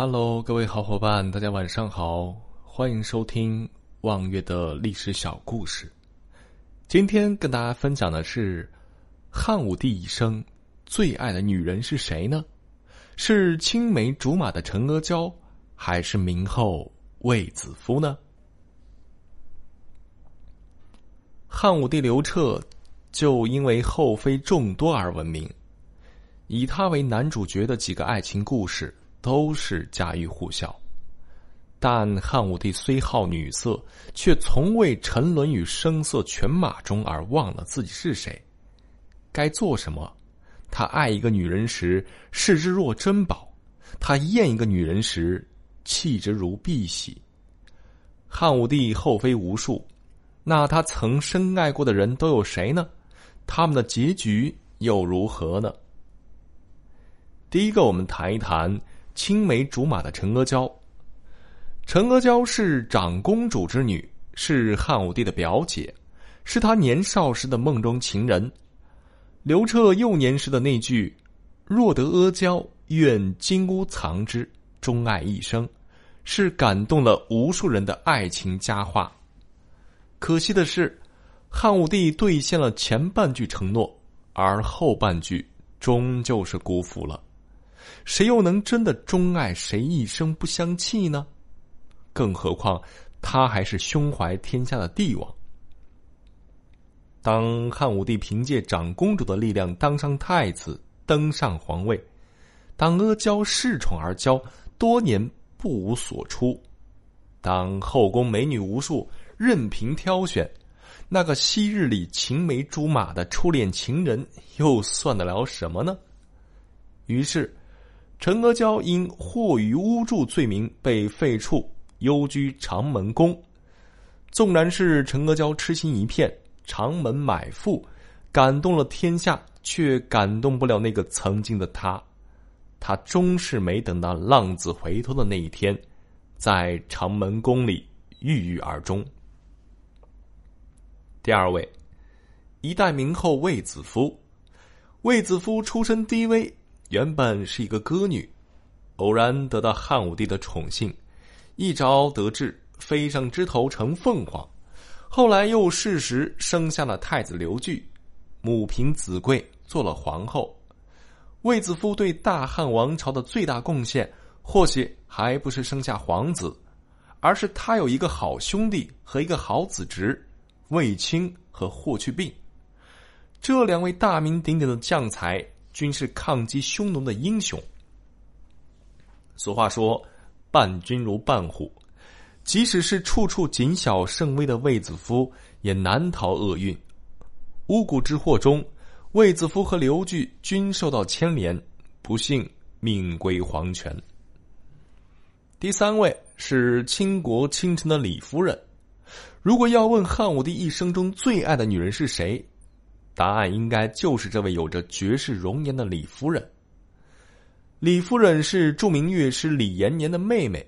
Hello，各位好伙伴，大家晚上好，欢迎收听望月的历史小故事。今天跟大家分享的是汉武帝一生最爱的女人是谁呢？是青梅竹马的陈阿娇，还是明后卫子夫呢？汉武帝刘彻就因为后妃众多而闻名，以他为男主角的几个爱情故事。都是家喻户晓，但汉武帝虽好女色，却从未沉沦于声色犬马中而忘了自己是谁，该做什么。他爱一个女人时视之若珍宝，他厌一个女人时弃之如敝屣。汉武帝后妃无数，那他曾深爱过的人都有谁呢？他们的结局又如何呢？第一个，我们谈一谈。青梅竹马的陈阿娇，陈阿娇是长公主之女，是汉武帝的表姐，是他年少时的梦中情人。刘彻幼年时的那句“若得阿娇，愿金屋藏之，钟爱一生”，是感动了无数人的爱情佳话。可惜的是，汉武帝兑现了前半句承诺，而后半句终究是辜负了。谁又能真的钟爱谁一生不相弃呢？更何况他还是胸怀天下的帝王。当汉武帝凭借长公主的力量当上太子，登上皇位；当阿娇恃宠而骄，多年不无所出；当后宫美女无数，任凭挑选，那个昔日里青梅竹马的初恋情人，又算得了什么呢？于是。陈阿娇因惑于巫祝罪名被废黜，幽居长门宫。纵然是陈阿娇痴心一片，长门买妇，感动了天下，却感动不了那个曾经的他。他终是没等到浪子回头的那一天，在长门宫里郁郁而终。第二位，一代名后卫子夫。卫子夫出身低微。原本是一个歌女，偶然得到汉武帝的宠幸，一朝得志，飞上枝头成凤凰。后来又适时生下了太子刘据，母凭子贵做了皇后。卫子夫对大汉王朝的最大贡献，或许还不是生下皇子，而是他有一个好兄弟和一个好子侄，卫青和霍去病。这两位大名鼎鼎的将才。均是抗击匈奴的英雄。俗话说：“伴君如伴虎。”即使是处处谨小慎微的卫子夫，也难逃厄运。巫蛊之祸中，卫子夫和刘据均受到牵连，不幸命归黄泉。第三位是倾国倾城的李夫人。如果要问汉武帝一生中最爱的女人是谁？答案应该就是这位有着绝世容颜的李夫人。李夫人是著名乐师李延年的妹妹。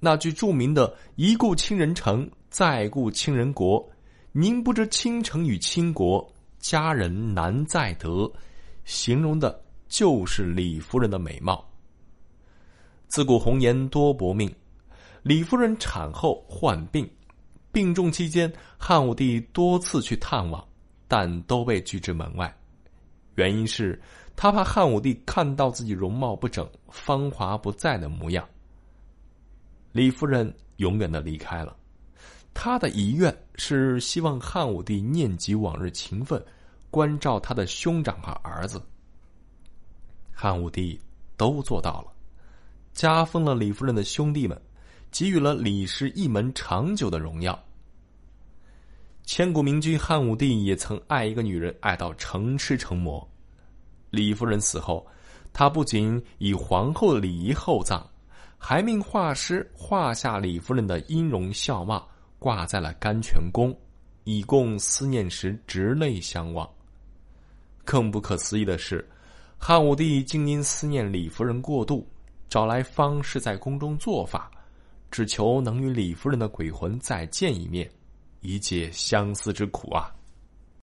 那句著名的“一顾倾人城，再顾倾人国，宁不知倾城与倾国，佳人难再得”，形容的就是李夫人的美貌。自古红颜多薄命，李夫人产后患病，病重期间，汉武帝多次去探望。但都被拒之门外，原因是他怕汉武帝看到自己容貌不整、芳华不在的模样。李夫人永远的离开了，她的遗愿是希望汉武帝念及往日情分，关照他的兄长和儿子。汉武帝都做到了，加封了李夫人的兄弟们，给予了李氏一门长久的荣耀。千古名君汉武帝也曾爱一个女人，爱到成痴成魔。李夫人死后，他不仅以皇后的礼仪厚葬，还命画师画下李夫人的音容笑貌，挂在了甘泉宫，以供思念时执泪相望。更不可思议的是，汉武帝竟因思念李夫人过度，找来方士在宫中做法，只求能与李夫人的鬼魂再见一面。以解相思之苦啊！